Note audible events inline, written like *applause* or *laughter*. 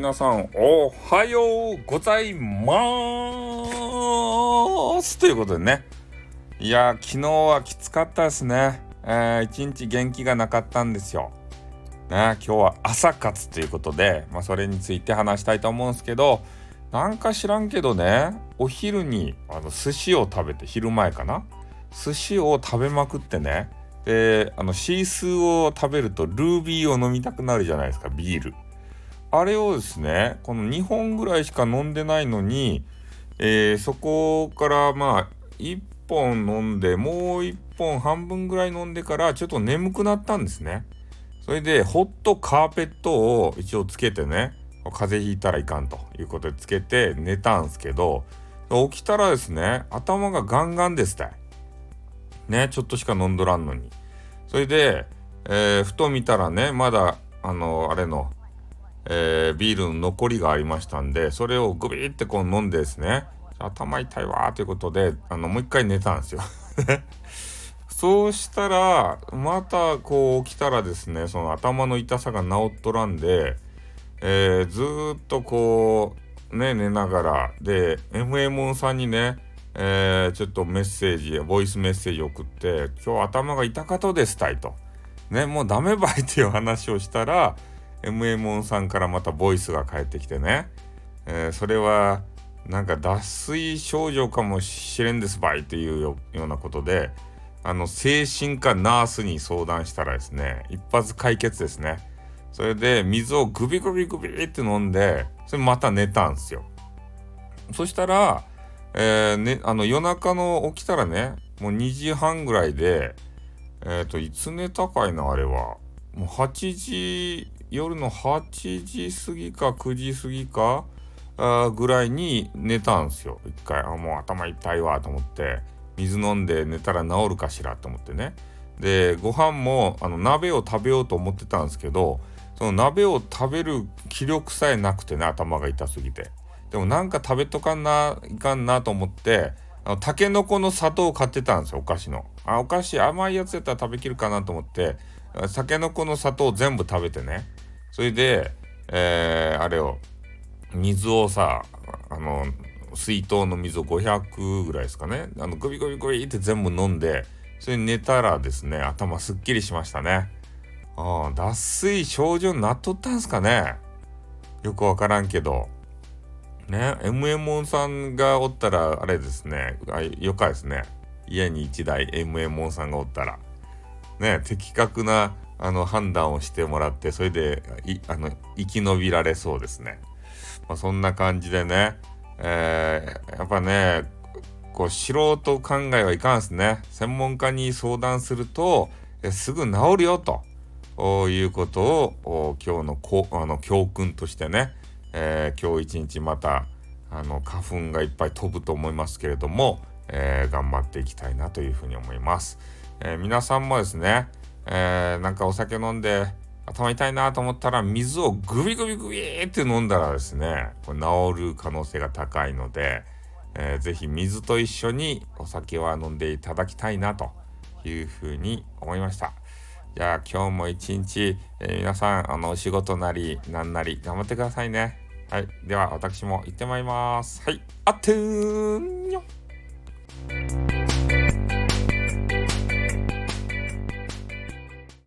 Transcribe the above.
皆さんおはようございます。ということでね。いや昨日はきつかったですね、えー、一日元気がなかったんですよ。ね今日は朝活ということで、まあ、それについて話したいと思うんですけどなんか知らんけどねお昼にあの寿司を食べて昼前かな。寿司を食べまくってねであのシースーを食べるとルービーを飲みたくなるじゃないですかビール。あれをですねこの2本ぐらいしか飲んでないのに、えー、そこからまあ1本飲んでもう1本半分ぐらい飲んでからちょっと眠くなったんですね。それでホットカーペットを一応つけてね風邪ひいたらいかんということでつけて寝たんですけど起きたらですね頭がガンガンですたい。ねちょっとしか飲んどらんのに。それで、えー、ふと見たらねまだあのあれのえー、ビールの残りがありましたんでそれをグビーってこう飲んでですね頭痛いわということであのもう一回寝たんですよ *laughs* そうしたらまたこう起きたらですねその頭の痛さが治っとらんで、えー、ずっとこうね寝ながらで MA さんにねえー、ちょっとメッセージボイスメッセージ送って「今日頭が痛かとですたい」と。ねもうダメばいっていう話をしたら m m o さんからまたボイスが返ってきてね、えー、それはなんか脱水症状かもしれんですばいっていうようなことであの精神科ナースに相談したらですね一発解決ですね。それで水をグビグビグビって飲んでそれまた寝たんですよ。そしたら、えーね、あの夜中の起きたらねもう2時半ぐらいでえっ、ー、といつ寝たかいなあれは。もう8時夜の8時過ぎか9時過ぎかあぐらいに寝たんですよ。一回あもう頭痛いわと思って水飲んで寝たら治るかしらと思ってね。でご飯もあの鍋を食べようと思ってたんですけどその鍋を食べる気力さえなくてね頭が痛すぎて。でもなんか食べとかないかんなと思ってあのタケノコの砂糖を買ってたんですよお菓子の。あお菓子甘いやつやったら食べきるかなと思ってタケノコの砂糖全部食べてね。それで、えー、あれを水をさあの水筒の水を500ぐらいですかね。あのグビグビグビって全部飲んでそれ寝たらですね頭すっきりしましたね。あ脱水症状になっとったんすかね。よくわからんけど。ね MM さんがおったらあれですね。よかですね。家に1台 MM さんがおったら。ね的確なあの判断をしてもらってそれであの生き延びられそうですね。まあ、そんな感じでね、えー、やっぱねこう素人考えはいかんですね。専門家に相談するとすぐ治るよということを今日のこあの教訓としてね、えー、今日一日またあの花粉がいっぱい飛ぶと思いますけれども、えー、頑張っていきたいなというふうに思います。え、皆さんもですね、えー、なんかお酒飲んで頭痛いなと思ったら水をグビグビグビって飲んだらですねこれ治る可能性が高いので、えー、ぜひ水と一緒にお酒は飲んでいただきたいなというふうに思いました。じゃあ今日も一日、えー、皆さんあのお仕事なりなんなり頑張ってくださいね。はい。では私も行ってまいります。はい。あっとーんよ